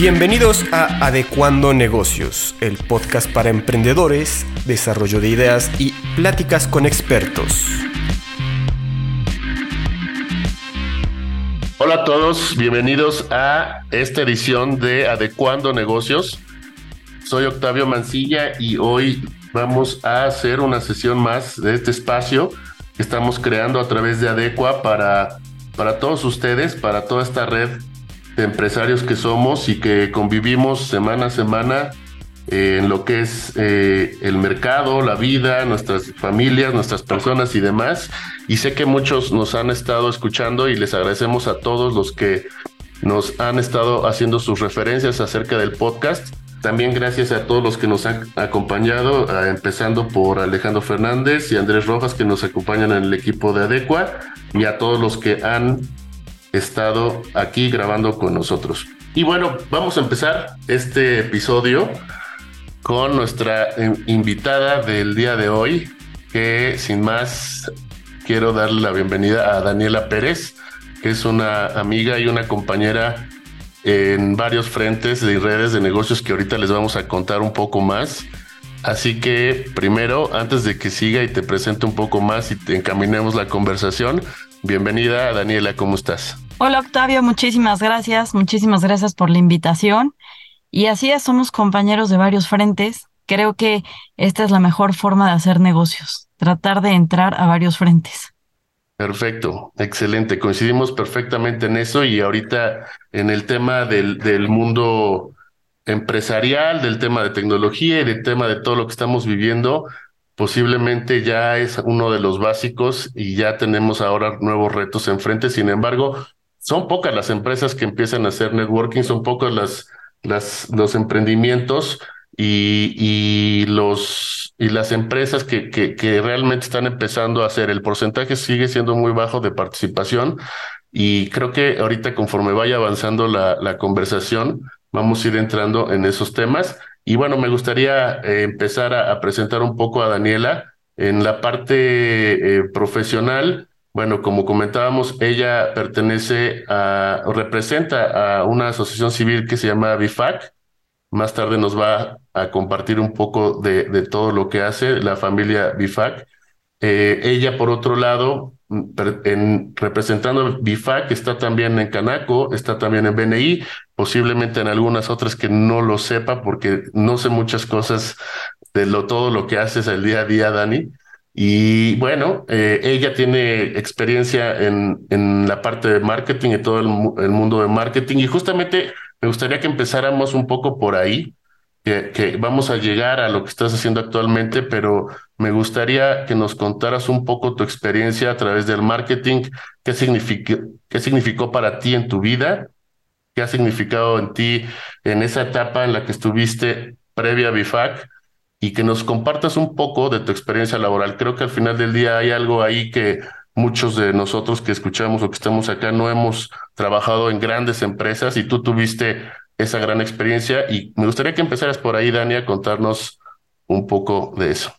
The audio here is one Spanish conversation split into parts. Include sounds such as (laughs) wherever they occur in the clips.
Bienvenidos a Adecuando Negocios, el podcast para emprendedores, desarrollo de ideas y pláticas con expertos. Hola a todos, bienvenidos a esta edición de Adecuando Negocios. Soy Octavio Mancilla y hoy vamos a hacer una sesión más de este espacio que estamos creando a través de Adecua para, para todos ustedes, para toda esta red empresarios que somos y que convivimos semana a semana en lo que es eh, el mercado, la vida, nuestras familias, nuestras personas y demás. Y sé que muchos nos han estado escuchando y les agradecemos a todos los que nos han estado haciendo sus referencias acerca del podcast. También gracias a todos los que nos han acompañado, empezando por Alejandro Fernández y Andrés Rojas que nos acompañan en el equipo de Adecua y a todos los que han estado aquí grabando con nosotros. Y bueno, vamos a empezar este episodio con nuestra invitada del día de hoy, que sin más quiero darle la bienvenida a Daniela Pérez, que es una amiga y una compañera en varios frentes de redes de negocios que ahorita les vamos a contar un poco más. Así que primero, antes de que siga y te presente un poco más y te encaminemos la conversación, bienvenida Daniela, ¿cómo estás? Hola Octavio, muchísimas gracias, muchísimas gracias por la invitación. Y así es, somos compañeros de varios frentes. Creo que esta es la mejor forma de hacer negocios, tratar de entrar a varios frentes. Perfecto, excelente. Coincidimos perfectamente en eso y ahorita en el tema del, del mundo empresarial, del tema de tecnología y del tema de todo lo que estamos viviendo, posiblemente ya es uno de los básicos y ya tenemos ahora nuevos retos enfrente. Sin embargo, son pocas las empresas que empiezan a hacer networking, son pocas las las, los emprendimientos y, y, los, y las empresas que, que, que realmente están empezando a hacer. El porcentaje sigue siendo muy bajo de participación y creo que ahorita conforme vaya avanzando la, la conversación, vamos a ir entrando en esos temas. Y bueno, me gustaría eh, empezar a, presentar un poco a Daniela en la parte eh, profesional. Bueno, como comentábamos, ella pertenece a, o representa a una asociación civil que se llama BIFAC. Más tarde nos va a compartir un poco de, de todo lo que hace la familia BIFAC. Eh, ella, por otro lado, en, representando BIFAC, está también en Canaco, está también en BNI, posiblemente en algunas otras que no lo sepa porque no sé muchas cosas de lo, todo lo que haces el día a día, Dani. Y bueno, eh, ella tiene experiencia en, en, la parte de marketing y todo el, mundo de marketing. Y justamente me gustaría que empezáramos un poco por ahí, que, que, vamos a llegar a lo que estás haciendo actualmente, pero me gustaría que nos contaras un poco tu experiencia a través del marketing, qué, significó, qué significó para ti en tu vida, ha significado en ti en esa etapa en la que estuviste previa a BIFAC y que nos compartas un poco de tu experiencia laboral. Creo que al final del día hay algo ahí que muchos de nosotros que escuchamos o que estamos acá no hemos trabajado en grandes empresas y tú tuviste esa gran experiencia y me gustaría que empezaras por ahí, Dani, a contarnos un poco de eso.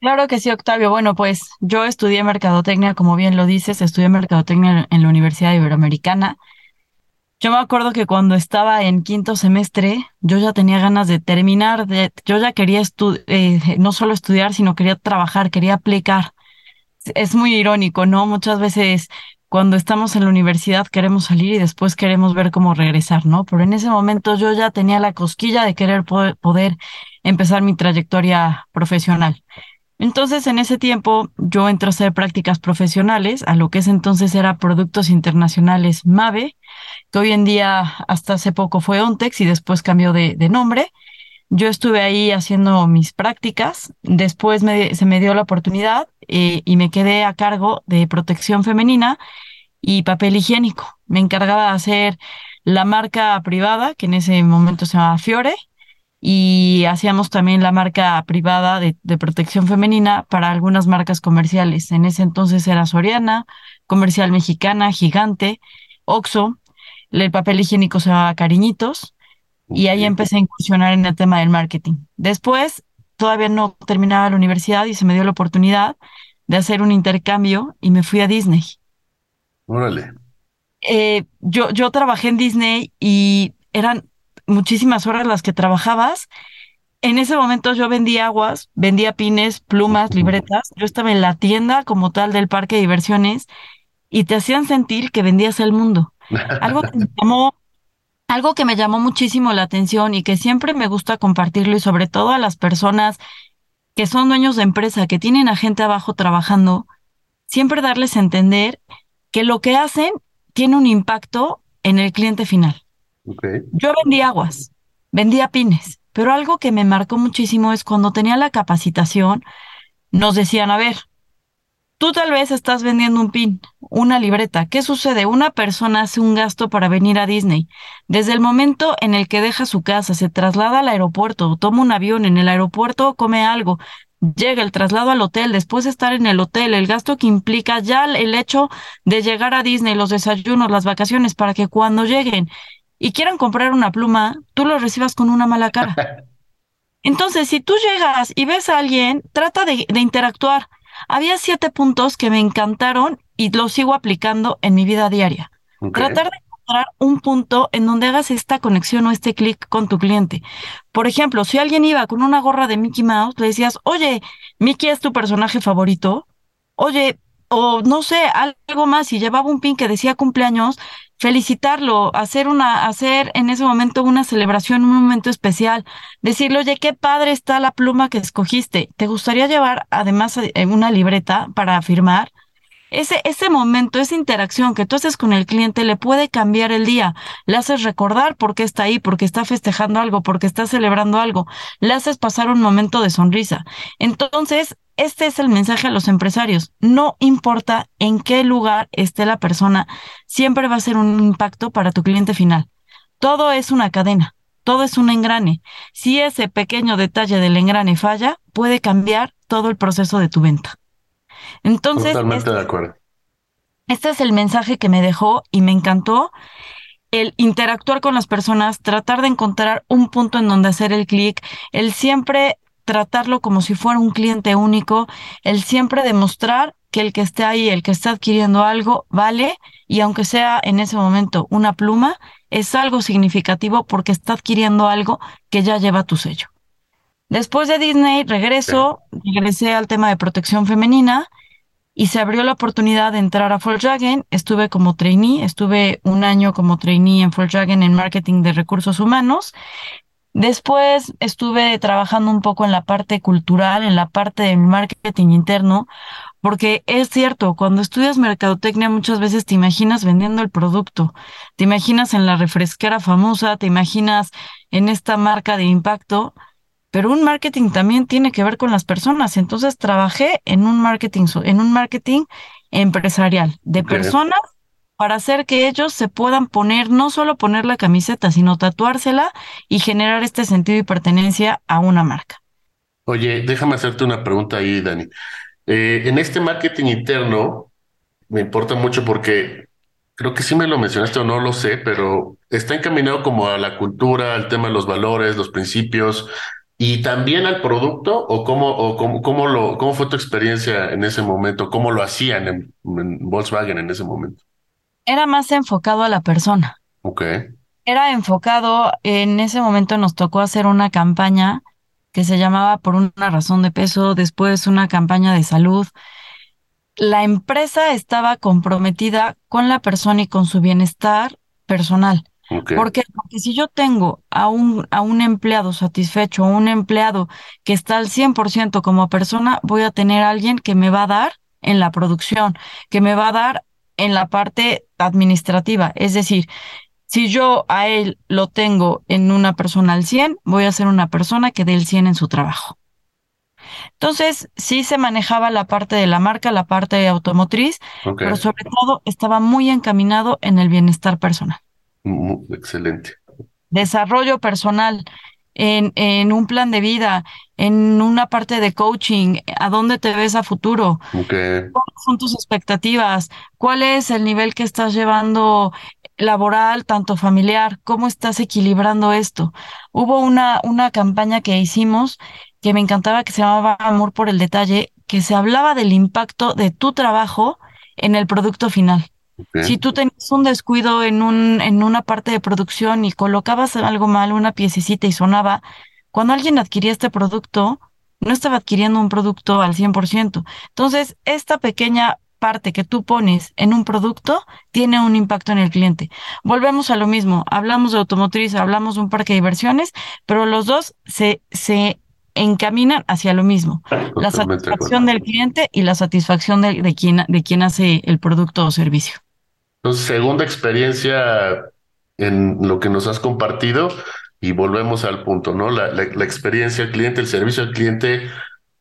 Claro que sí, Octavio. Bueno, pues yo estudié mercadotecnia, como bien lo dices, estudié mercadotecnia en la Universidad Iberoamericana. Yo me acuerdo que cuando estaba en quinto semestre, yo ya tenía ganas de terminar, de, yo ya quería eh, no solo estudiar, sino quería trabajar, quería aplicar. Es muy irónico, ¿no? Muchas veces cuando estamos en la universidad queremos salir y después queremos ver cómo regresar, ¿no? Pero en ese momento yo ya tenía la cosquilla de querer poder, poder empezar mi trayectoria profesional. Entonces, en ese tiempo, yo entré a hacer prácticas profesionales a lo que es entonces era Productos Internacionales MAVE, que hoy en día, hasta hace poco fue ONTEX y después cambió de, nombre. Yo estuve ahí haciendo mis prácticas, después se me dio la oportunidad eh, y me quedé a cargo de protección femenina y papel higiénico. Me encargaba de hacer la marca privada, que en ese momento se llamaba Fiore, y hacíamos también la marca privada de, de, protección femenina para algunas marcas comerciales. En ese entonces era Soriana, Comercial Mexicana, Gigante, Oxo, el papel higiénico se llamaba Cariñitos y ahí empecé a incursionar en el tema del marketing. Después, todavía no terminaba la universidad y se me dio la oportunidad de hacer un intercambio y me fui a Disney. Órale. Eh, yo, yo trabajé en Disney y eran muchísimas horas las que trabajabas. En ese momento yo vendía aguas, vendía pines, plumas, libretas. Yo estaba en la tienda como tal del parque de diversiones y te hacían sentir que vendías el mundo. Algo que me (laughs) llamó, algo que me llamó muchísimo la atención y que siempre me gusta compartirlo y sobre todo a las personas que son dueños de empresa, que tienen a gente abajo trabajando, siempre darles a entender que lo que hacen tiene un impacto en el cliente final. Yo vendía aguas, vendía pines, pero algo que me marcó muchísimo es cuando tenía la capacitación, nos decían, a ver, tú tal vez estás vendiendo un pin, una libreta. ¿Qué sucede? Una persona hace un gasto para venir a Disney. Desde el momento en el que deja su casa, se traslada al aeropuerto, toma un avión, en el aeropuerto come algo, llega el traslado al hotel, después de estar en el hotel, el gasto que implica ya el hecho de llegar a Disney, los desayunos, las vacaciones, para que cuando lleguen y quieran comprar una pluma, tú lo recibas con una mala cara. (laughs) Entonces, si tú llegas y ves a alguien, trata de, interactuar. Había siete puntos que me encantaron y los sigo aplicando en mi vida diaria. Tratar de encontrar un punto en donde hagas esta conexión o este clic con tu cliente. Por ejemplo, si alguien iba con una gorra de Mickey Mouse, le decías, oye, Mickey es tu personaje favorito. Oye, o no sé, algo más, si llevaba un pin que decía cumpleaños, felicitarlo, hacer una, hacer en ese momento una celebración, un momento especial, decirle, oye, qué padre está la pluma que escogiste. ¿Te gustaría llevar además eh, una libreta para firmar? Ese, ese momento, esa interacción que tú haces con el cliente le puede cambiar el día. Le haces recordar por qué está ahí, porque está festejando algo, porque está celebrando algo. Le haces pasar un momento de sonrisa. Entonces, este es el mensaje a los empresarios. No importa en qué lugar esté la persona, siempre va a ser un impacto para tu cliente final. Todo es una cadena, todo es un engrane. Si ese pequeño detalle del engrane falla, puede cambiar todo el proceso de tu venta. Entonces, Totalmente este, de acuerdo. Este es el mensaje que me dejó y me encantó el interactuar con las personas, tratar de encontrar un punto en donde hacer el clic, el siempre tratarlo como si fuera un cliente único, el siempre demostrar que el que esté ahí, el que está adquiriendo algo, vale, y aunque sea en ese momento una pluma, es algo significativo porque está adquiriendo algo que ya lleva tu sello. Después de Disney, regreso, regresé al tema de protección femenina y se abrió la oportunidad de entrar a Volkswagen. Estuve como trainee, estuve un año como trainee en Volkswagen en marketing de recursos humanos Después estuve trabajando un poco en la parte cultural, en la parte del marketing interno, porque es cierto, cuando estudias mercadotecnia muchas veces te imaginas vendiendo el producto, te imaginas en la refresquera famosa, te imaginas en esta marca de impacto, pero un marketing también tiene que ver con las personas. Entonces trabajé en un marketing, en un marketing empresarial de personas para hacer que ellos se puedan poner, no solo poner la camiseta, sino tatuársela y generar este sentido de pertenencia a una marca. Oye, déjame hacerte una pregunta ahí, Dani. Eh, en este marketing interno, me importa mucho porque creo que sí me lo mencionaste o no lo sé, pero está encaminado como a la cultura, al tema de los valores, los principios y también al producto o cómo o cómo, cómo lo cómo fue tu experiencia en ese momento, cómo lo hacían en Volkswagen en ese momento era más enfocado a la persona. Ok. Era enfocado, en ese momento nos tocó hacer una campaña que se llamaba Por una razón de peso, después una campaña de salud. La empresa estaba comprometida con la persona y con su bienestar personal. Okay. Porque si yo tengo a un, a un empleado satisfecho, un empleado que está al 100% como persona, voy a tener a alguien que me va a dar en la producción, que me va a dar en la parte administrativa. Es decir, si yo a él lo tengo en una persona al 100, voy a ser una persona que dé el 100 en su trabajo. Entonces, sí se manejaba la parte de la marca, la parte automotriz, pero sobre todo estaba muy encaminado en el bienestar personal. Excelente. Desarrollo personal, en, en un plan de vida, en una parte de coaching, a dónde te ves a futuro, ¿cuáles son tus expectativas? ¿Cuál es el nivel que estás llevando laboral, tanto familiar? ¿Cómo estás equilibrando esto? Hubo una, una campaña que hicimos que me encantaba que se llamaba Amor por el Detalle, que se hablaba del impacto de tu trabajo en el producto final. Si tú tenías un descuido en, un, en una parte de producción y colocabas algo mal, una piececita y sonaba, cuando alguien adquiría este producto, no estaba adquiriendo un producto al 100%. Entonces, esta pequeña parte que tú pones en un producto tiene un impacto en el cliente. Volvemos a lo mismo, hablamos de automotriz, hablamos de un parque de diversiones, pero los dos se, se encaminan hacia lo mismo, la satisfacción del cliente y la satisfacción de, de, quien, de quien hace el producto o servicio. Entonces, segunda experiencia en lo que nos has compartido y volvemos al punto, ¿no? La, experiencia del cliente, el servicio al cliente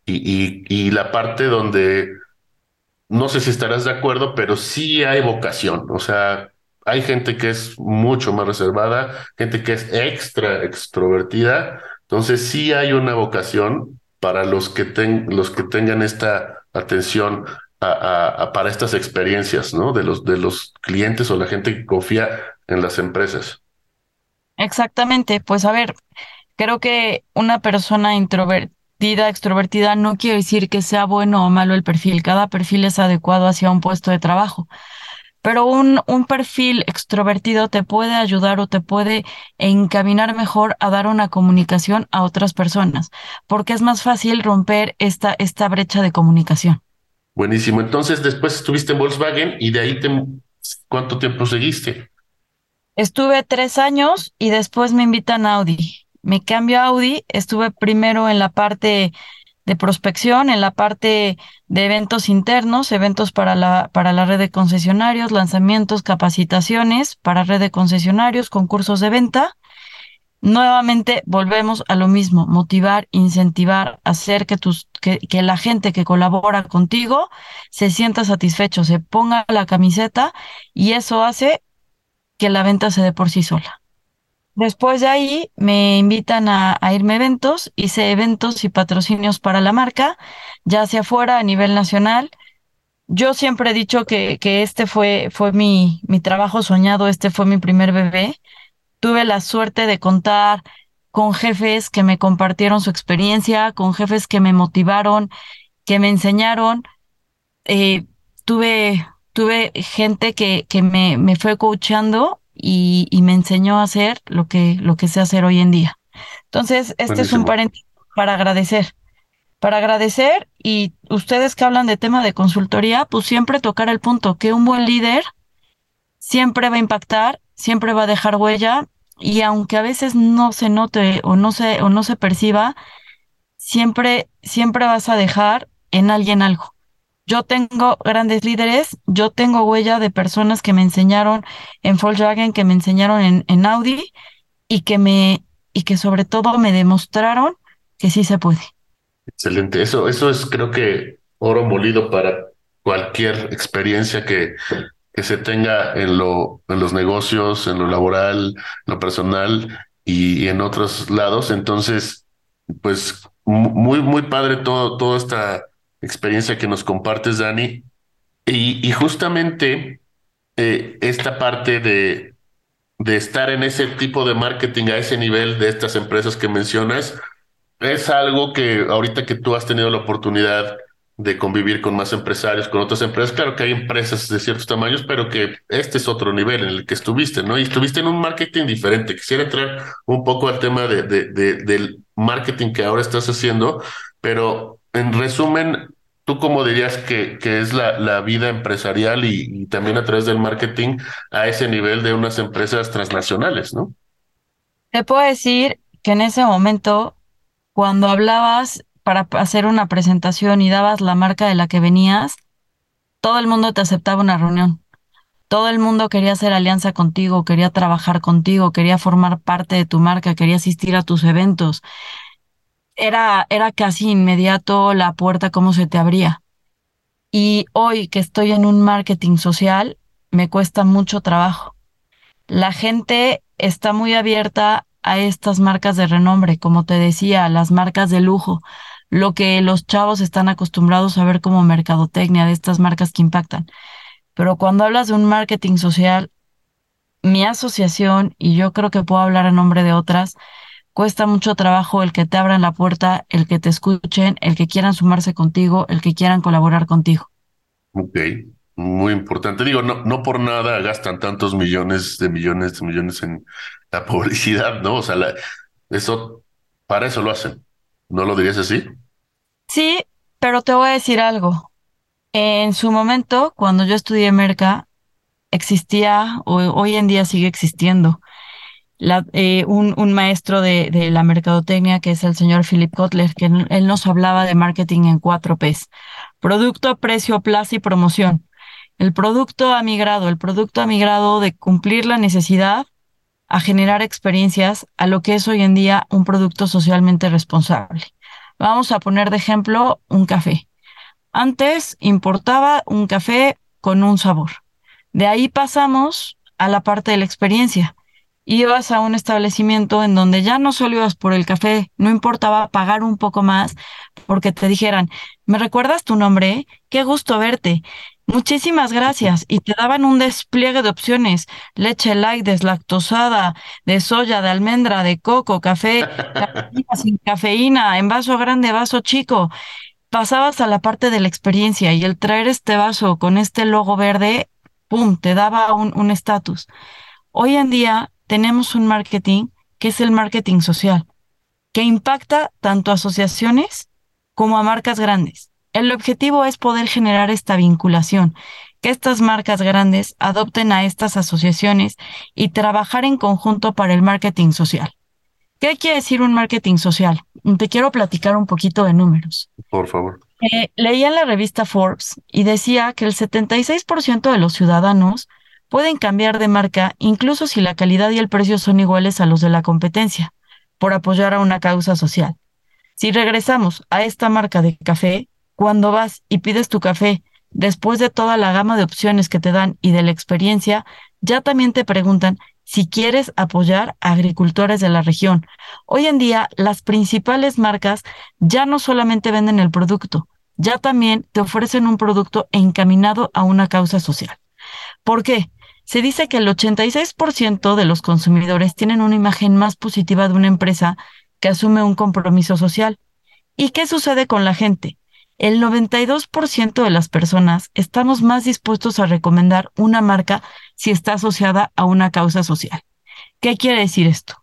y, la parte donde, no sé si estarás de acuerdo, pero sí hay vocación, o sea, hay gente que es mucho más reservada, gente que es extra extrovertida, entonces sí hay una vocación para los que, ten, los que tengan esta atención para estas experiencias, ¿no? De los, de los clientes o la gente que confía en las empresas. Exactamente, pues a ver, creo que una persona introvertida, extrovertida, no quiere decir que sea bueno o malo el perfil, cada perfil es adecuado hacia un puesto de trabajo pero un, un perfil extrovertido te puede ayudar o te puede encaminar mejor a dar una comunicación a otras personas, porque es más fácil romper esta, esta brecha de comunicación. Buenísimo. Entonces, después estuviste en Volkswagen y de ahí te, ¿cuánto tiempo seguiste? Estuve tres años y después me invitan a Audi. Me cambio a Audi, estuve primero en la parte de prospección, en la parte de eventos internos, eventos para la, para la red de concesionarios, lanzamientos, capacitaciones para red de concesionarios, concursos de venta. Nuevamente volvemos a lo mismo, motivar, incentivar, hacer que, la gente que colabora contigo se sienta satisfecho, se ponga la camiseta y eso hace que la venta se dé por sí sola. Después de ahí me invitan a, a, irme a eventos, hice eventos y patrocinios para la marca, ya hacia afuera a nivel nacional. Yo siempre he dicho que, que este fue, fue mi, mi trabajo soñado, este fue mi primer bebé. Tuve la suerte de contar con jefes que me compartieron su experiencia, con jefes que me motivaron, que me enseñaron. Eh, tuve, tuve gente que, que me, me fue coachando y, y, me enseñó a hacer lo que, lo que sé hacer hoy en día. Entonces, este Buenísimo. es un paréntesis para agradecer. Para agradecer y ustedes que hablan de tema de consultoría, pues siempre tocar el punto que un buen líder siempre va a impactar, siempre va a dejar huella y aunque a veces no se note o no se, o no se perciba, siempre, siempre vas a dejar en alguien algo. Yo tengo grandes líderes, yo tengo huella de personas que me enseñaron en Volkswagen, que me enseñaron en, en Audi y que me y que sobre todo me demostraron que sí se puede. Excelente, eso eso es creo que oro molido para cualquier experiencia que que se tenga en lo en los negocios, en lo laboral, en lo personal y, en otros lados. Entonces, pues muy muy padre todo toda esta experiencia que nos compartes, Dani. Y, y justamente eh, esta parte de, de estar en ese tipo de marketing a ese nivel de estas empresas que mencionas, es algo que ahorita que tú has tenido la oportunidad de convivir con más empresarios, con otras empresas, claro que hay empresas de ciertos tamaños, pero que este es otro nivel en el que estuviste, ¿no? Y estuviste en un marketing diferente. Quisiera entrar un poco al tema de, de, de del marketing que ahora estás haciendo, pero en resumen, ¿tú cómo dirías que, que es la, la vida empresarial y, y, también a través del marketing a ese nivel de unas empresas transnacionales, no? Te puedo decir que en ese momento, cuando hablabas para hacer una presentación y dabas la marca de la que venías, todo el mundo te aceptaba una reunión. Todo el mundo quería hacer alianza contigo, quería trabajar contigo, quería formar parte de tu marca, quería asistir a tus eventos era, era casi inmediato la puerta cómo se te abría. Y hoy que estoy en un marketing social, me cuesta mucho trabajo. La gente está muy abierta a estas marcas de renombre, como te decía, las marcas de lujo, lo que los chavos están acostumbrados a ver como mercadotecnia de estas marcas que impactan. Pero cuando hablas de un marketing social, mi asociación, y yo creo que puedo hablar a nombre de otras, cuesta mucho trabajo el que te abran la puerta, el que te escuchen, el que quieran sumarse contigo, el que quieran colaborar contigo. Ok. muy importante. Digo, no, no por nada gastan tantos millones de millones de millones en la (laughs) publicidad, ¿no? O sea, eso, para eso lo hacen. ¿No lo dirías así? Sí, pero te voy a decir algo. En su momento, cuando yo estudié Merca, existía, o hoy en día sigue existiendo, eh, un, maestro de, de, la mercadotecnia que es el señor Philip Kotler, que él nos hablaba de marketing en cuatro P's. Producto, precio, plaza y promoción. El producto ha migrado, el producto ha migrado de cumplir la necesidad a generar experiencias a lo que es hoy en día un producto socialmente responsable. Vamos a poner de ejemplo un café. Antes importaba un café con un sabor. De ahí pasamos a la parte de la experiencia ibas a un establecimiento en donde ya no solo ibas por el café, no importaba pagar un poco más porque te dijeran, ¿me recuerdas tu nombre? Qué gusto verte. Muchísimas gracias. Y te daban un despliegue de opciones. Leche light, deslactosada, de soya, de almendra, de coco, café, (laughs) sin cafeína, en vaso grande, vaso chico. Pasabas a la parte de la experiencia y el traer este vaso con este logo verde, ¡pum!, te daba un estatus. Hoy en día tenemos un marketing que es el marketing social, que impacta tanto a asociaciones como a marcas grandes. El objetivo es poder generar esta vinculación, que estas marcas grandes adopten a estas asociaciones y trabajar en conjunto para el marketing social. ¿Qué quiere decir un marketing social? Te quiero platicar un poquito de números. Por favor. Eh, leía en la revista Forbes y decía que el 76% de los ciudadanos pueden cambiar de marca incluso si la calidad y el precio son iguales a los de la competencia, por apoyar a una causa social. Si regresamos a esta marca de café, cuando vas y pides tu café, después de toda la gama de opciones que te dan y de la experiencia, ya también te preguntan si quieres apoyar a agricultores de la región. Hoy en día, las principales marcas ya no solamente venden el producto, ya también te ofrecen un producto encaminado a una causa social. ¿Por qué? Se dice que el 86% de los consumidores tienen una imagen más positiva de una empresa que asume un compromiso social. ¿Y qué sucede con la gente? El 92% de las personas estamos más dispuestos a recomendar una marca si está asociada a una causa social. ¿Qué quiere decir esto?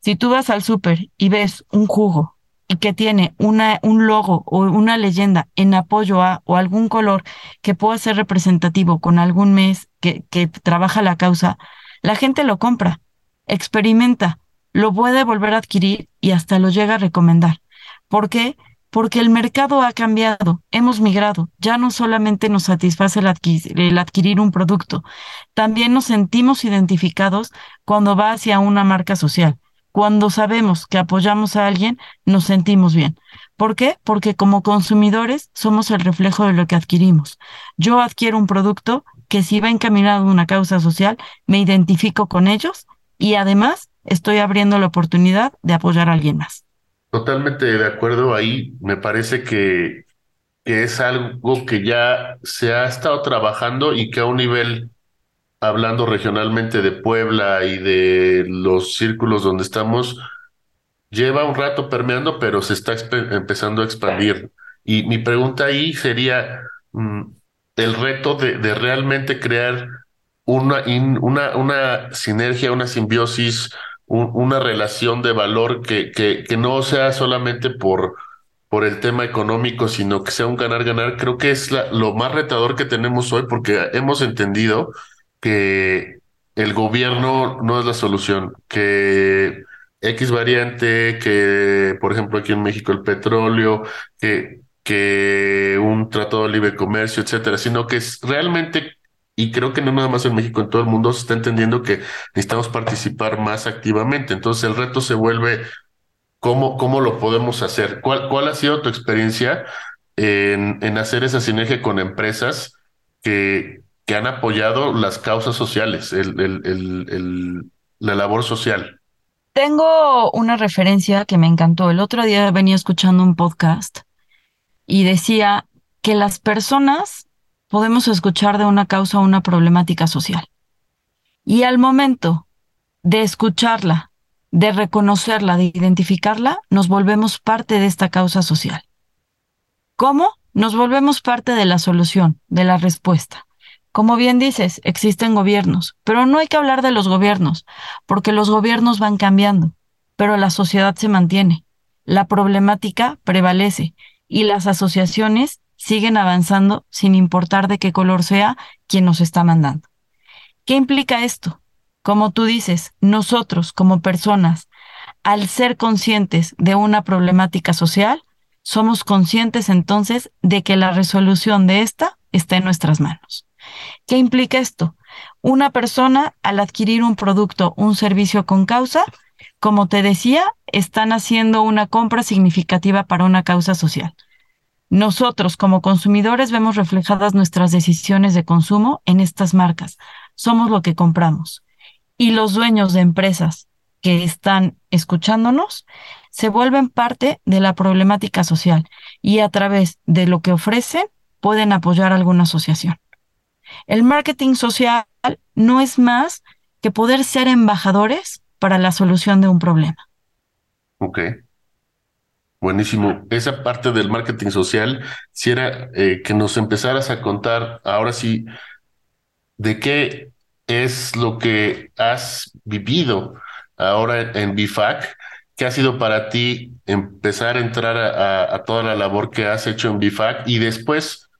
Si tú vas al súper y ves un jugo que tiene una, un logo o una leyenda en apoyo a o algún color que pueda ser representativo con algún mes que, que trabaja la causa, la gente lo compra, experimenta, lo puede volver a adquirir y hasta lo llega a recomendar. ¿Por qué? Porque el mercado ha cambiado, hemos migrado, ya no solamente nos satisface el adquirir un producto, también nos sentimos identificados cuando va hacia una marca social cuando sabemos que apoyamos a alguien, nos sentimos bien. ¿Por qué? Porque como consumidores somos el reflejo de lo que adquirimos. Yo adquiero un producto que si va encaminado a una causa social, me identifico con ellos y además estoy abriendo la oportunidad de apoyar a alguien más. Totalmente de acuerdo ahí. Me parece que, que es algo que ya se ha estado trabajando y que a un nivel hablando regionalmente de Puebla y de los círculos donde estamos, lleva un rato permeando, pero se está empezando a expandir. Y mi pregunta ahí sería mm, el reto de, realmente crear una, una, una sinergia, una simbiosis, una relación de valor que, que, que no sea solamente por, por el tema económico, sino que sea un ganar-ganar. Creo que es la, lo más retador que tenemos hoy porque hemos entendido que el gobierno no es la solución, que X variante, que por ejemplo aquí en México el petróleo, que, un tratado de libre comercio, etcétera, sino que es realmente, y creo que no nada más en México, en todo el mundo se está entendiendo que necesitamos participar más activamente. Entonces el reto se vuelve cómo, cómo lo podemos hacer. ¿Cuál, cuál ha sido tu experiencia en, en hacer esa sinergia con empresas que, que han apoyado las causas sociales, el, la labor social. Tengo una referencia que me encantó. El otro día venía escuchando un podcast y decía que las personas podemos escuchar de una causa una problemática social. Y al momento de escucharla, de reconocerla, de identificarla, nos volvemos parte de esta causa social. ¿Cómo? Nos volvemos parte de la solución, de la respuesta. Como bien dices, existen gobiernos, pero no hay que hablar de los gobiernos, porque los gobiernos van cambiando, pero la sociedad se mantiene, la problemática prevalece y las asociaciones siguen avanzando sin importar de qué color sea quien nos está mandando. ¿Qué implica esto? Como tú dices, nosotros como personas, al ser conscientes de una problemática social, somos conscientes entonces de que la resolución de esta está en nuestras manos. ¿Qué implica esto? Una persona al adquirir un producto, un servicio con causa, como te decía, están haciendo una compra significativa para una causa social. Nosotros como consumidores vemos reflejadas nuestras decisiones de consumo en estas marcas. Somos lo que compramos. Y los dueños de empresas que están escuchándonos se vuelven parte de la problemática social y a través de lo que ofrecen pueden apoyar alguna asociación. El marketing social no es más que poder ser embajadores para la solución de un problema. Ok. Buenísimo. Esa parte del marketing social, quisiera eh, que nos empezaras a contar ahora sí de qué es lo que has vivido ahora en BIFAC, qué ha sido para ti empezar a entrar a, toda la labor que has hecho en BIFAC y después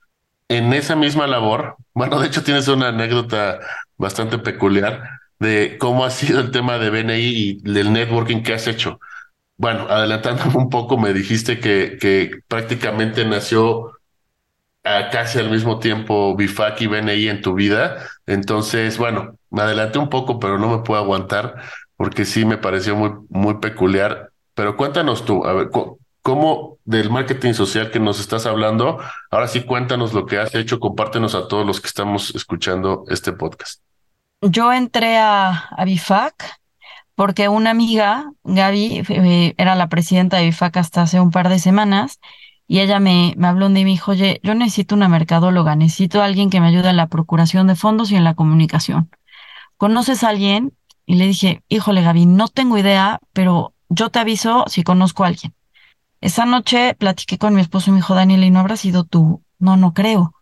en esa misma labor, bueno, de hecho tienes una anécdota bastante peculiar de cómo ha sido el tema de BNI y del networking que has hecho. Bueno, adelantando un poco, me dijiste que, prácticamente nació a casi al mismo tiempo BIFAC y BNI en tu vida. Entonces, bueno, me adelanté un poco, pero no me puedo aguantar porque sí me pareció muy, peculiar. Pero cuéntanos tú, a ver, ¿cómo del marketing social que nos estás hablando? Ahora sí, cuéntanos lo que has hecho, compártenos a todos los que estamos escuchando este podcast. Yo entré a, a BIFAC porque una amiga, Gaby, eh, era la presidenta de BIFAC hasta hace un par de semanas, y ella me, me habló de mí y me dijo, oye, yo necesito una mercadóloga, necesito a alguien que me ayude en la procuración de fondos y en la comunicación. ¿Conoces a alguien? Y le dije, híjole, Gaby, no tengo idea, pero yo te aviso si conozco a alguien. Esa noche platiqué con mi esposo y me dijo, Daniel, ¿y no habrá sido tú? No, no creo.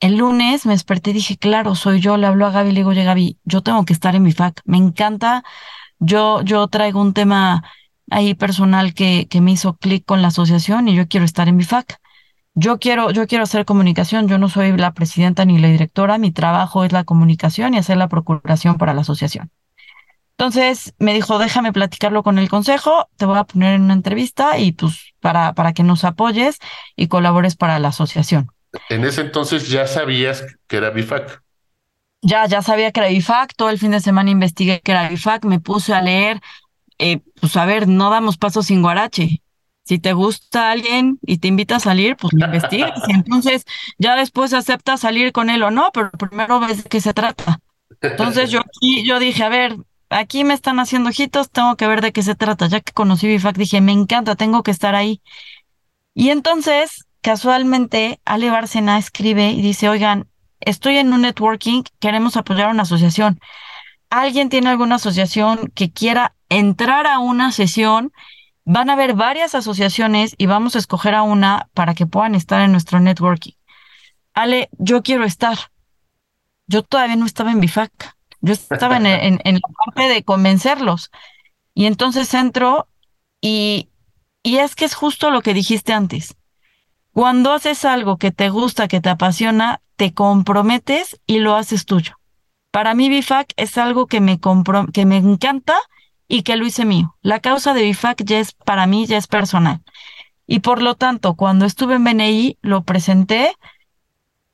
El lunes me desperté y dije, claro, soy yo. Le hablo a Gaby le digo, oye, Gaby, yo tengo que estar en BIFAC. Me encanta yo, yo traigo un tema ahí personal que, que me hizo clic con la asociación y yo quiero estar en BIFAC. Yo quiero, yo quiero hacer comunicación, yo no soy la presidenta ni la directora, mi trabajo es la comunicación y hacer la procuración para la asociación. Entonces me dijo, déjame platicarlo con el consejo, te voy a poner en una entrevista y pues para, para que nos apoyes y colabores para la asociación. En ese entonces ya sabías que era BIFAC ya, ya sabía que era BIFAC, todo el fin de semana investigué que era BIFAC, me puse a leer, eh, pues a ver, no damos paso sin guarache. Si te gusta alguien y te invita a salir, pues lo investigas. Y entonces ya después aceptas salir con él o no, pero primero ves de qué se trata. Entonces yo aquí, yo dije, a ver, aquí me están haciendo ojitos, tengo que ver de qué se trata. Ya que conocí BIFAC, dije, me encanta, tengo que estar ahí. Y entonces, casualmente, Ale Bárcena escribe y dice, oigan, estoy en un networking, queremos apoyar a una asociación. ¿Alguien tiene alguna asociación que quiera entrar a una sesión? Van a haber varias asociaciones y vamos a escoger a una para que puedan estar en nuestro networking. Ale, yo quiero estar. Yo todavía no estaba en BIFAC. Yo estaba en, en, la parte de convencerlos. Y entonces entro y, y es que es justo lo que dijiste antes. Cuando haces algo que te gusta, que te apasiona, te comprometes y lo haces tuyo. Para mí BIFAC es algo que me, que me encanta y que lo hice mío. La causa de BIFAC ya es para mí, ya es personal. Y por lo tanto, cuando estuve en BNI, lo presenté,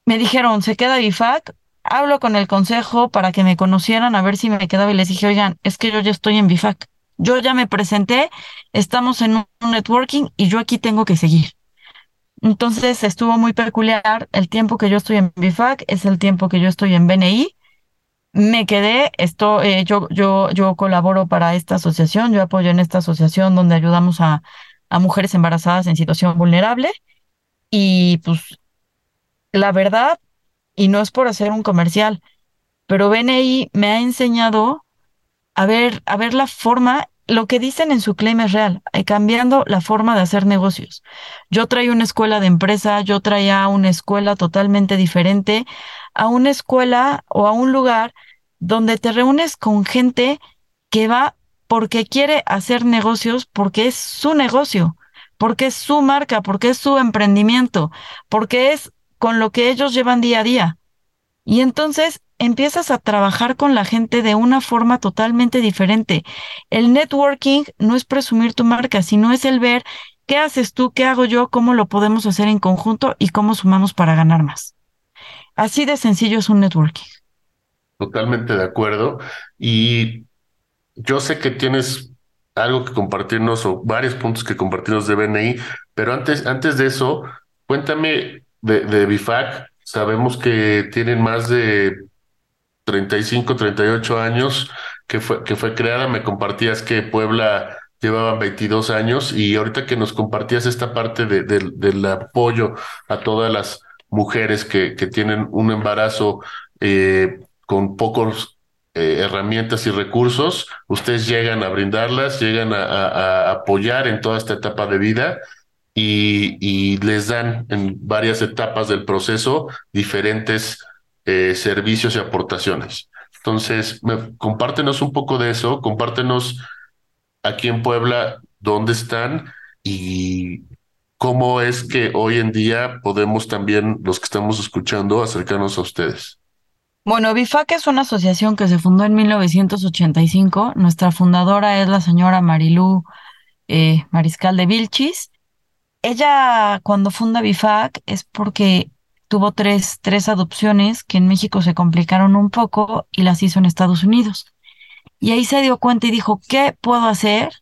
me dijeron, se queda BIFAC, hablo con el consejo para que me conocieran, a ver si me quedaba y les dije, oigan, es que yo ya estoy en BIFAC. Yo ya me presenté, estamos en un networking y yo aquí tengo que seguir. Entonces estuvo muy peculiar. El tiempo que yo estoy en BIFAC es el tiempo que yo estoy en BNI. Me quedé, esto, eh, yo, yo, yo colaboro para esta asociación, yo apoyo en esta asociación donde ayudamos a, a mujeres embarazadas en situación vulnerable. Y pues la verdad, y no es por hacer un comercial, pero BNI me ha enseñado a ver, a ver la forma lo que dicen en su claim es real, eh, cambiando la forma de hacer negocios. Yo traía una escuela de empresa, yo traía una escuela totalmente diferente a una escuela o a un lugar donde te reúnes con gente que va porque quiere hacer negocios, porque es su negocio, porque es su marca, porque es su emprendimiento, porque es con lo que ellos llevan día a día. Y entonces empiezas a trabajar con la gente de una forma totalmente diferente. El networking no es presumir tu marca, sino es el ver qué haces tú, qué hago yo, cómo lo podemos hacer en conjunto y cómo sumamos para ganar más. Así de sencillo es un networking. Totalmente de acuerdo. Y yo sé que tienes algo que compartirnos o varios puntos que compartirnos de BNI, pero antes, antes de eso, cuéntame de, BIFAC. Sabemos que tienen más de 35, 38 años que fue, que fue creada. Me compartías que Puebla llevaba 22 años y ahorita que nos compartías esta parte de, del apoyo a todas las mujeres que, que tienen un embarazo eh, con pocos eh, herramientas y recursos, ustedes llegan a brindarlas, llegan a, apoyar en toda esta etapa de vida y, les dan en varias etapas del proceso diferentes eh, servicios y aportaciones. Entonces, compártenos un poco de eso, compártenos aquí en Puebla dónde están y cómo es que hoy en día podemos también, los que estamos escuchando, acercarnos a ustedes. Bueno, BIFAC es una asociación que se fundó en 1985. Nuestra fundadora es la señora Marilú eh, Mariscal de Vilchis. Ella, cuando funda BIFAC, es porque tuvo tres, tres adopciones que en México se complicaron un poco y las hizo en Estados Unidos. Y ahí se dio cuenta y dijo, ¿qué puedo hacer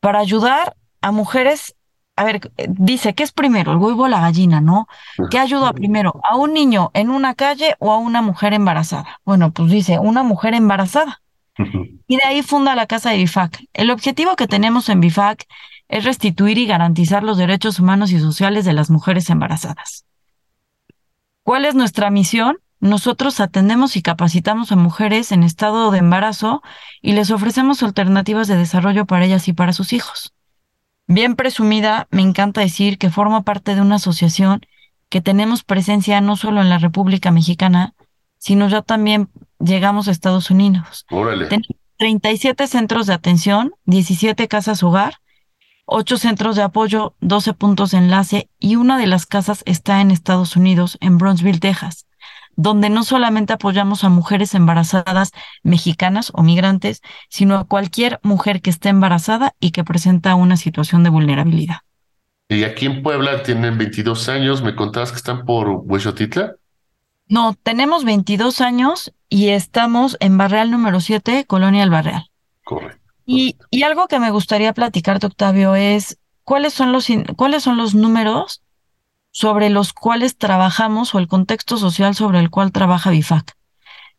para ayudar a mujeres? A ver, dice, ¿qué es primero, el huevo o la gallina, no? ¿Qué ayuda primero, a un niño en una calle o a una mujer embarazada? Bueno, pues dice, una mujer embarazada. Y de ahí funda la casa de BIFAC. El objetivo que tenemos en BIFAC es restituir y garantizar los derechos humanos y sociales de las mujeres embarazadas. ¿Cuál es nuestra misión? Nosotros atendemos y capacitamos a mujeres en estado de embarazo y les ofrecemos alternativas de desarrollo para ellas y para sus hijos. Bien presumida, me encanta decir que formo parte de una asociación que tenemos presencia no solo en la República Mexicana, sino ya también llegamos a Estados Unidos. Tenemos 37 centros de atención, 17 casas hogar ocho centros de apoyo, 12 puntos de enlace y una de las casas está en Estados Unidos, en Brownsville, Texas, donde no solamente apoyamos a mujeres embarazadas mexicanas o migrantes, sino a cualquier mujer que esté embarazada y que presenta una situación de vulnerabilidad. Y aquí en Puebla tienen 22 años, me contabas que están por Huexotitla. No, tenemos 22 años y estamos en Barreal número 7, Colonia El Barreal. Correcto. Y, algo que me gustaría platicarte, Octavio, es cuáles son los, cuáles son los números sobre los cuales trabajamos o el contexto social sobre el cual trabaja BIFAC.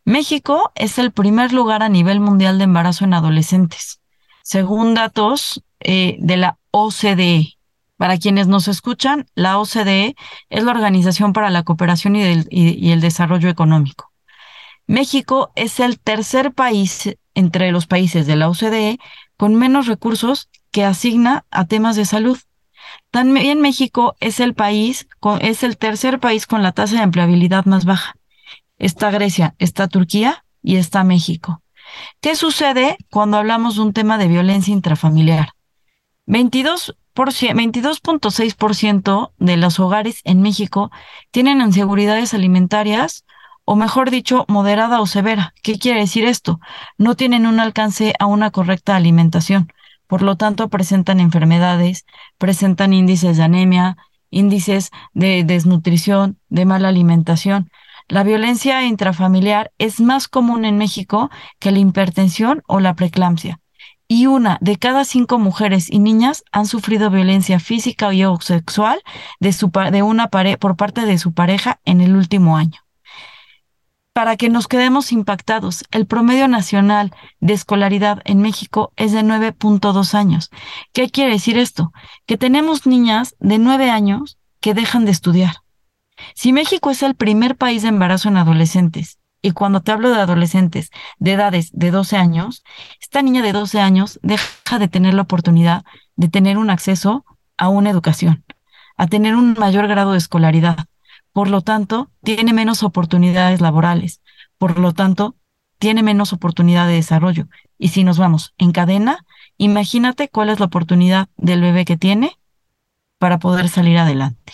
México es el primer lugar a nivel mundial de embarazo en adolescentes, según datos eh, de la OCDE. Para quienes nos escuchan, la OCDE es la Organización para la Cooperación y el Desarrollo Económico. México es el tercer país entre los países de la OCDE con menos recursos que asigna a temas de salud. También México es el país, es el tercer país con la tasa de empleabilidad más baja. Está Grecia, está Turquía y está México. ¿Qué sucede cuando hablamos de un tema de violencia intrafamiliar? 22.6% de los hogares en México tienen inseguridades alimentarias o mejor dicho, moderada o severa. ¿Qué quiere decir esto? No tienen un alcance a una correcta alimentación. Por lo tanto, presentan enfermedades, presentan índices de anemia, índices de desnutrición, de mala alimentación. La violencia intrafamiliar es más común en México que la hipertensión o la preeclampsia. Y una de cada cinco mujeres y niñas han sufrido violencia física o sexual de, su, de una por parte de su pareja en el último año para que nos quedemos impactados. El promedio nacional de escolaridad en México es de 9.2 años. ¿Qué quiere decir esto? Que tenemos niñas de 9 años que dejan de estudiar. Si México es el primer país de embarazo en adolescentes Y cuando te hablo de adolescentes de edades de 12 años, esta niña de 12 años deja de tener la oportunidad de tener un acceso a una educación, a tener un mayor grado de escolaridad. Por lo tanto, tiene menos oportunidades laborales. Por lo tanto, tiene menos oportunidad de desarrollo. Y si nos vamos en cadena, imagínate cuál es la oportunidad del bebé que tiene para poder salir adelante.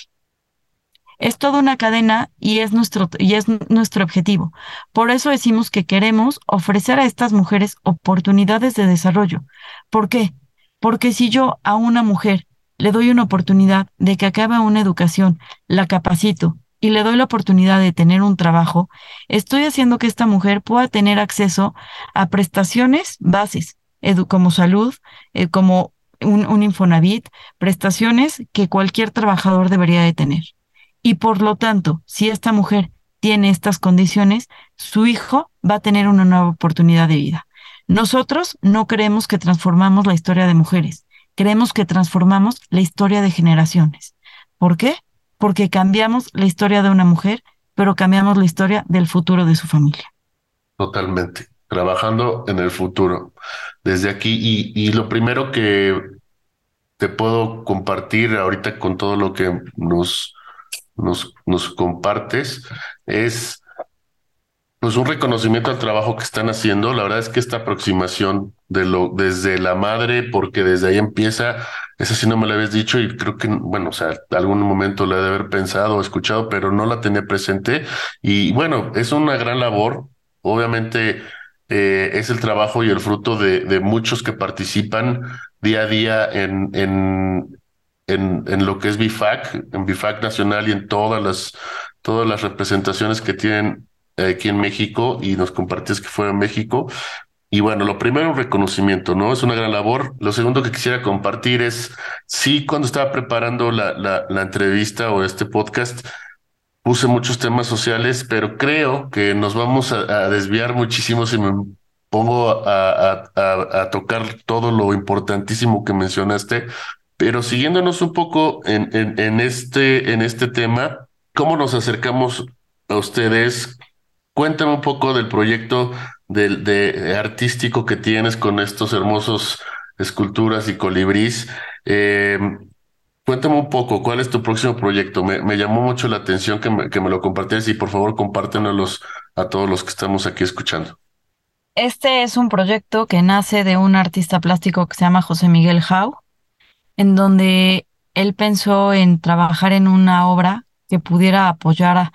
Es toda una cadena y es nuestro, y es nuestro objetivo. Por eso decimos que queremos ofrecer a estas mujeres oportunidades de desarrollo. ¿Por qué? Porque si yo a una mujer le doy una oportunidad de que acabe una educación, la capacito y le doy la oportunidad de tener un trabajo, estoy haciendo que esta mujer pueda tener acceso a prestaciones bases, como salud, eh, como un, un Infonavit, prestaciones que cualquier trabajador debería de tener. Y por lo tanto, si esta mujer tiene estas condiciones, su hijo va a tener una nueva oportunidad de vida. Nosotros no creemos que transformamos la historia de mujeres, creemos que transformamos la historia de generaciones. ¿Por qué? Porque cambiamos la historia de una mujer, pero cambiamos la historia del futuro de su familia. Totalmente, trabajando en el futuro desde aquí. Y, lo primero que te puedo compartir ahorita con todo lo que nos, nos compartes es pues un reconocimiento al trabajo que están haciendo. La verdad es que esta aproximación de lo desde la madre, porque desde ahí empieza, esa sí no me la habías dicho y creo que, bueno, o sea, algún momento la he de haber pensado o escuchado, pero no la tenía presente. Y bueno, es una gran labor. Obviamente eh, es el trabajo y el fruto de, muchos que participan día a día en, en, en, en lo que es BIFAC, en BIFAC Nacional y en todas las, todas las representaciones que tienen aquí en México y nos compartías que fue en México. Y bueno, lo primero, un reconocimiento, ¿no? Es una gran labor. Lo segundo que quisiera compartir es, sí, cuando estaba preparando la, la, entrevista o este podcast, puse muchos temas sociales, pero creo que nos vamos a, a desviar muchísimo si me pongo a, a, a, tocar todo lo importantísimo que mencionaste, pero siguiéndonos un poco en, en, en, este, en este tema, ¿cómo nos acercamos a ustedes? Cuéntame un poco del proyecto de artístico que tienes con estos hermosos esculturas y colibrís. Eh, cuéntame un poco, ¿cuál es tu próximo proyecto? Me, llamó mucho la atención que me, que me lo compartieras y por favor compártenos a todos los que estamos aquí escuchando. Este es un proyecto que nace de un artista plástico que se llama José Miguel Jau en donde él pensó en trabajar en una obra que pudiera apoyar a,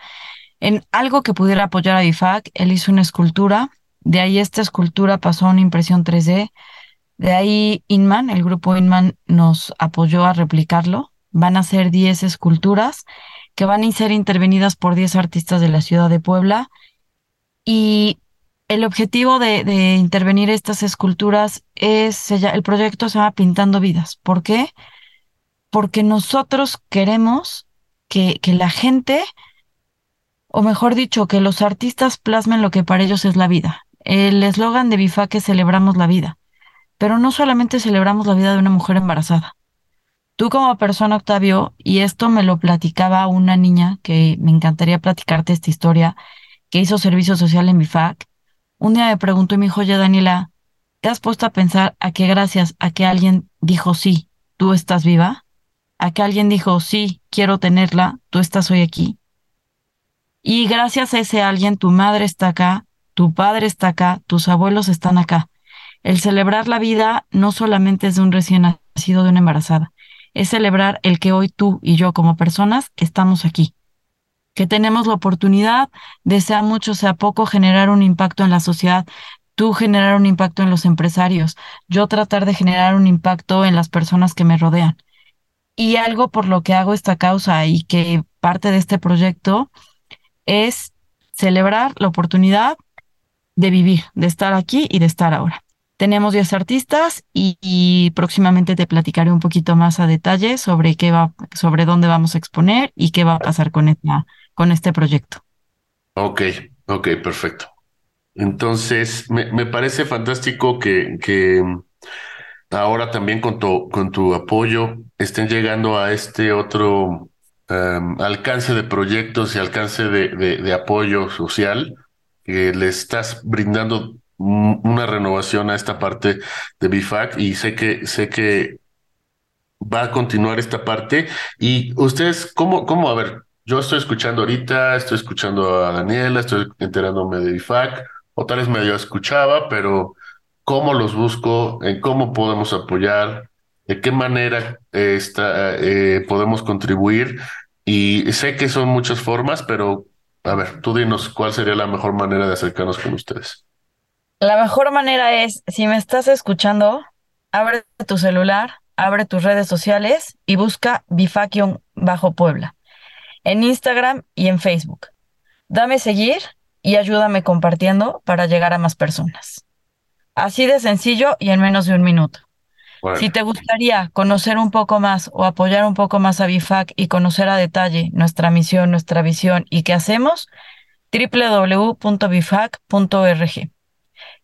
en algo que pudiera apoyar a BIFAC. Él hizo una escultura, de ahí esta escultura pasó a una impresión 3D, de ahí Inman, el grupo Inman nos apoyó a replicarlo. Van a ser 10 esculturas que van a ser intervenidas por 10 artistas de la ciudad de Puebla. Y el objetivo de, de, intervenir estas esculturas es, el proyecto se llama Pintando Vidas. ¿Por qué? Porque nosotros queremos que, que la gente, o mejor dicho, que los artistas plasmen lo que para ellos es la vida. El eslogan de Bifac es celebramos la vida, pero no solamente celebramos la vida de una mujer embarazada. Tú como persona, Octavio, y esto me lo platicaba una niña que me encantaría platicarte esta historia, que hizo servicio social en Bifac, un día me preguntó y me dijo, oye Daniela, ¿te has puesto a pensar a qué gracias a que alguien dijo sí, tú estás viva? A que alguien dijo sí, quiero tenerla, tú estás hoy aquí. Y gracias a ese alguien, tu madre está acá, tu padre está acá, tus abuelos están acá. El celebrar la vida no solamente es de un recién nacido de una embarazada, es celebrar el que hoy tú y yo como personas estamos aquí que tenemos la oportunidad de sea mucho, sea poco, generar un impacto en la sociedad, tú generar un impacto en los empresarios, yo tratar de generar un impacto en las personas que me rodean. Y algo por lo que hago esta causa y que parte de este proyecto es celebrar la oportunidad de vivir, de estar aquí y de estar ahora. Tenemos 10 artistas y, próximamente te platicaré un poquito más a detalle sobre qué va, sobre dónde vamos a exponer y qué va a pasar con esta, con este proyecto. Ok, ok, perfecto. Entonces, me, me parece fantástico que, que ahora también con tu, con tu apoyo estén llegando a este otro um, alcance de proyectos y alcance de, de, de, apoyo social que le estás brindando una renovación a esta parte de BIFAC y sé que, sé que va a continuar esta parte. Y ustedes, ¿cómo, cómo, a ver, yo estoy escuchando ahorita, estoy escuchando a Daniela, estoy enterándome de BIFAC, o tal vez medio escuchaba, pero ¿cómo los busco? ¿En cómo podemos apoyar? ¿De qué manera eh, está, eh, podemos contribuir? Y sé que son muchas formas, pero a ver, tú dinos cuál sería la mejor manera de acercarnos con ustedes. La mejor manera es, si me estás escuchando, abre tu celular, abre tus redes sociales y busca Bifakion Bajo Puebla en Instagram y en Facebook. Dame seguir y ayúdame compartiendo para llegar a más personas. Así de sencillo y en menos de un minuto. Si te gustaría conocer un poco más o apoyar un poco más a BIFAC y conocer a detalle nuestra misión, nuestra visión y qué hacemos, www.bifac.org.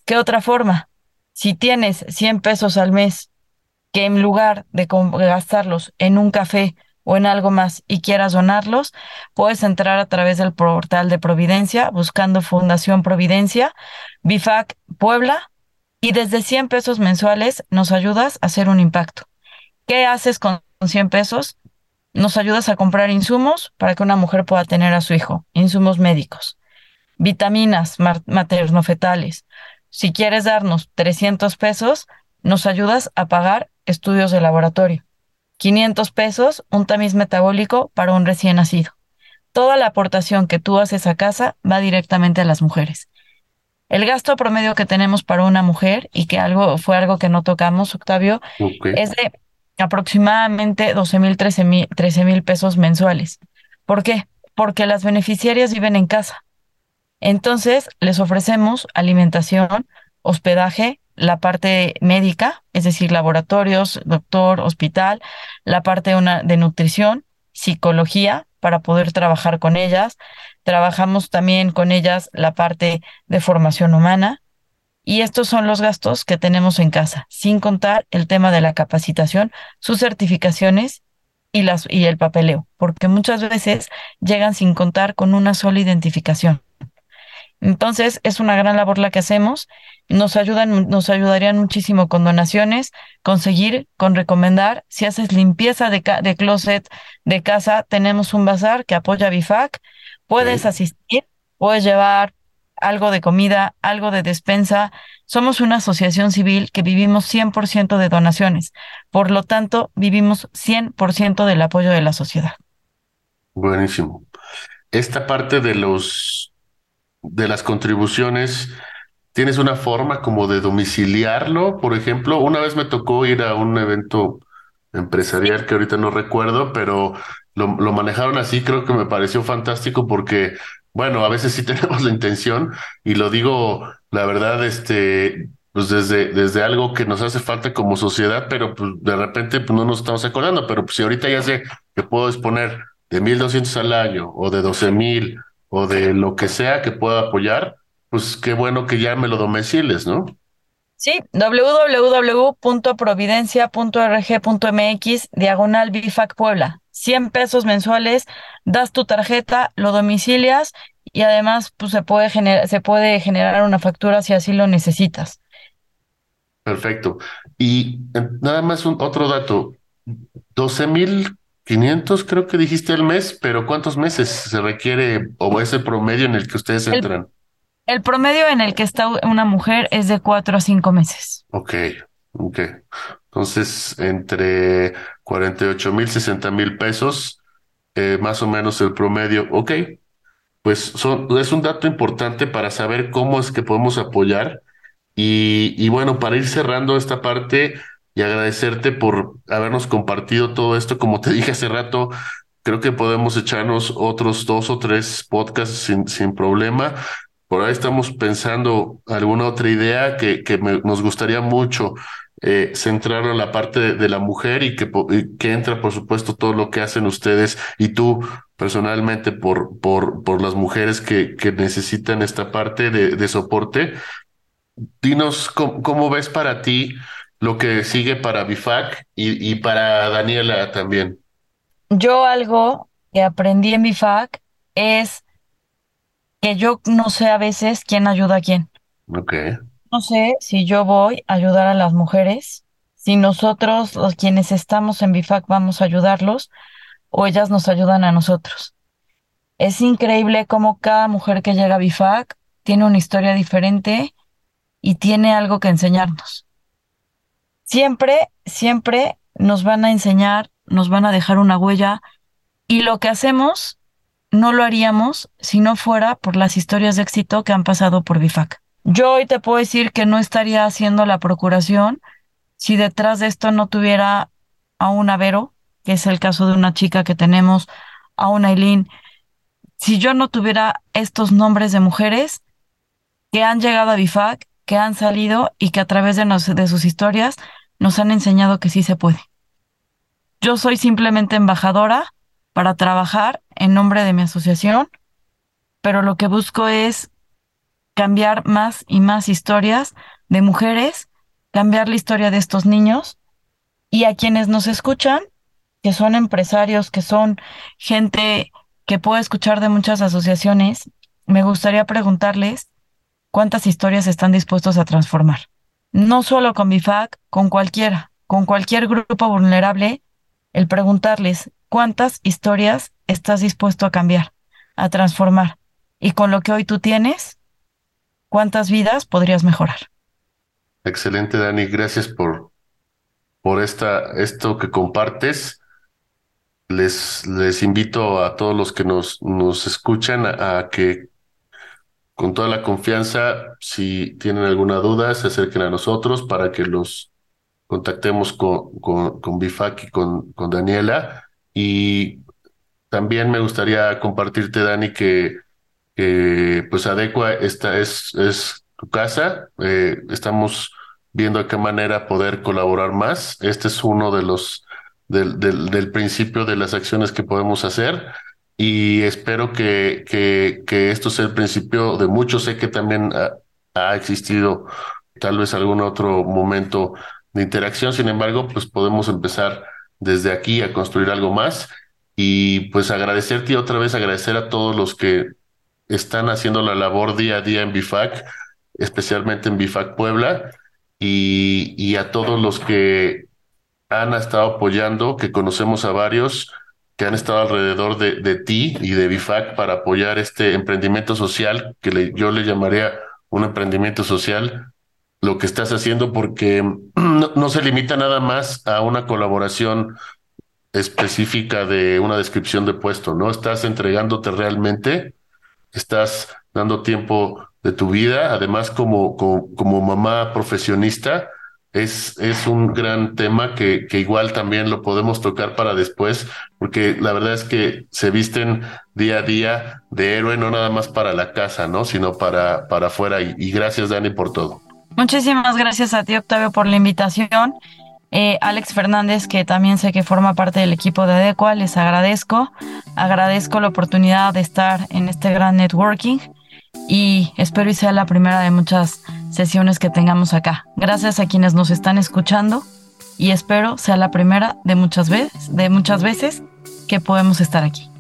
¿Qué otra forma? Si tienes 100 pesos al mes que en lugar de gastarlos en un café o en algo más y quieras donarlos, puedes entrar a través del portal de Providencia buscando Fundación Providencia, BIFAC Puebla, y desde 100 pesos mensuales nos ayudas a hacer un impacto. ¿Qué haces con 100 pesos? Nos ayudas a comprar insumos para que una mujer pueda tener a su hijo, insumos médicos, vitaminas maternofetales, si quieres darnos 300 pesos, nos ayudas a pagar estudios de laboratorio. 500 pesos, un tamiz metabólico para un recién nacido. Toda la aportación que tú haces a casa va directamente a las mujeres. El gasto promedio que tenemos para una mujer, y que algo fue algo que no tocamos, Octavio, es de aproximadamente 12 mil, 13 mil pesos mensuales. ¿Por qué? Porque las beneficiarias viven en casa. Entonces, les ofrecemos alimentación, hospedaje, la parte médica, es decir, laboratorios, doctor, hospital, la parte de nutrición, psicología, para poder trabajar con ellas. Trabajamos también con ellas la parte de formación humana. Y estos son los gastos que tenemos en casa, sin contar el tema de la capacitación, sus certificaciones y, las, y el papeleo, porque muchas veces llegan sin contar con una sola identificación. Entonces, es una gran labor la que hacemos. Nos ayudan, nos ayudarían muchísimo con donaciones, conseguir, con recomendar. Si haces limpieza de, de closet de casa, tenemos un bazar que apoya BIFAC. Puedes asistir, puedes llevar algo de comida, algo de despensa. Somos una asociación civil que vivimos 100% de donaciones. Por lo tanto, vivimos 100% del apoyo de la sociedad. Buenísimo. Esta parte de los de las contribuciones, ¿tienes una forma como de domiciliarlo? Por ejemplo, una vez me tocó ir a un evento empresarial que ahorita no recuerdo, pero lo, lo manejaron así, creo que me pareció fantástico porque, bueno, a veces sí (laughs) tenemos la intención y lo digo, la verdad, este, pues desde, desde algo que nos hace falta como sociedad, pero pues de repente pues no nos estamos acordando, pero pues si ahorita ya sé que puedo disponer de 1.200 al año o de 12.000 o de lo que sea que pueda apoyar, pues qué bueno que ya me lo domiciles, ¿no? Sí, www.providencia.org.mx, diagonal BIFAC Puebla. 100 pesos mensuales, das tu tarjeta, lo domicilias y además pues, se, puede generar, se puede generar una factura si así lo necesitas. Perfecto. Y eh, nada más un otro dato, 12 mil 500 creo que dijiste al mes, pero ¿cuántos meses se requiere o es el promedio en el que ustedes entran? El, promedio en el que está una mujer es de cuatro a cinco meses. Ok, ok. Entonces, entre 48 mil, 60 mil pesos, eh, más o menos el promedio. Ok, pues son, es un dato importante para saber cómo es que podemos apoyar. Y, y bueno, para ir cerrando esta parte, y agradecerte por habernos compartido todo esto. Como te dije hace rato, creo que podemos echarnos otros dos o tres podcasts sin, sin problema. Por ahí estamos pensando alguna otra idea que, que nos gustaría mucho eh, centrar en la parte de, la mujer y que, que entra, por supuesto, todo lo que hacen ustedes y tú personalmente por, por, por las mujeres que, que necesitan esta parte de, de soporte. Dinos cómo, cómo ves para ti lo que sigue para Bifac y, y para Daniela también. Yo algo que aprendí en Bifac es que yo no sé a veces quién ayuda a quién. Ok. No sé si yo voy a ayudar a las mujeres, si nosotros, los quienes estamos en BIFAC, vamos a ayudarlos o ellas nos ayudan a nosotros. Es increíble cómo cada mujer que llega a BIFAC tiene una historia diferente y tiene algo que enseñarnos. Siempre, siempre nos van a enseñar, nos van a dejar una huella y lo que hacemos no lo haríamos si no fuera por las historias de éxito que han pasado por BIFAC. Yo hoy te puedo decir que no estaría haciendo la procuración si detrás de esto no tuviera a un Vero, que es el caso de una chica que tenemos, a una Eileen. Si yo no tuviera estos nombres de mujeres que han llegado a BIFAC, que han salido y que a través de, de sus historias nos han enseñado que sí se puede. Yo soy simplemente embajadora para trabajar en nombre de mi asociación, pero lo que busco es cambiar más y más historias de mujeres, cambiar la historia de estos niños y a quienes nos escuchan, que son empresarios, que son gente que puede escuchar de muchas asociaciones, me gustaría preguntarles cuántas historias están dispuestos a transformar. No solo con BIFAC, con cualquiera, con cualquier grupo vulnerable, el preguntarles cuántas historias estás dispuesto a cambiar, a transformar. Y con lo que hoy tú tienes, ¿cuántas vidas podrías mejorar? Excelente, Dani. Gracias por, por esta, esto que compartes. Les, les invito a todos los que nos, nos escuchan a, que con toda la confianza, si tienen alguna duda, se acerquen a nosotros para que los contactemos con, con, con Bifac y con, con Daniela y también me gustaría compartirte, Dani, que, pues Adecua esta es, es tu casa. Eh, estamos viendo de qué manera poder colaborar más. Este es uno de los del, del, principio de las acciones que podemos hacer y espero que, que, esto sea el principio de muchos. Sé que también ha, ha, existido tal vez algún otro momento de interacción, sin embargo, pues podemos empezar desde aquí a construir algo más y pues agradecerte y otra vez agradecer a todos los que están haciendo la labor día a día en BIFAC, especialmente en BIFAC Puebla y, y a todos los que han estado apoyando, que conocemos a varios que han estado alrededor de, ti y de BIFAC para apoyar este emprendimiento social, que yo le llamaría un emprendimiento social, lo que estás haciendo porque (clears throat) no, se limita nada más a una colaboración específica de una descripción de puesto, ¿no? Estás entregándote realmente, estás dando tiempo de tu vida, además como, como mamá profesionista, es, es un gran tema que, que igual también lo podemos tocar para después, porque la verdad es que se visten día a día de héroe, no nada más para la casa, ¿no? Sino para, para afuera. y gracias, Dani, por todo. Muchísimas gracias a ti, Octavio, por la invitación. Eh, Alex Fernández, que también sé que forma parte del equipo de Adecua, les agradezco. Agradezco la oportunidad de estar en este gran networking y espero y sea la primera de muchas sesiones que tengamos acá. Gracias a quienes nos están escuchando y espero sea la primera de muchas veces, de muchas veces que podemos estar aquí.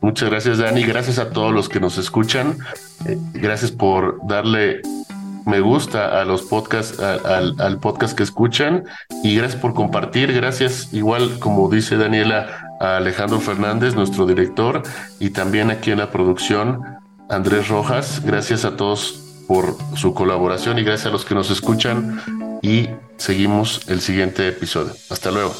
Muchas gracias, Dani. Gracias a todos los que nos escuchan. Eh, gracias por darle me gusta a los podcasts, al, podcast que escuchan y gracias por compartir. Gracias, igual como dice Daniela, a Alejandro Fernández, nuestro director, y también aquí en la producción, Andrés Rojas. Gracias a todos por su colaboración y gracias a los que nos escuchan y seguimos el siguiente episodio. Hasta luego.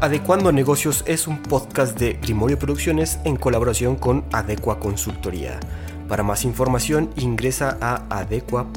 Adecuando Negocios es un podcast de Grimorio Producciones en colaboración con Adecua Consultoría. Para más información ingresa a adecua.mx.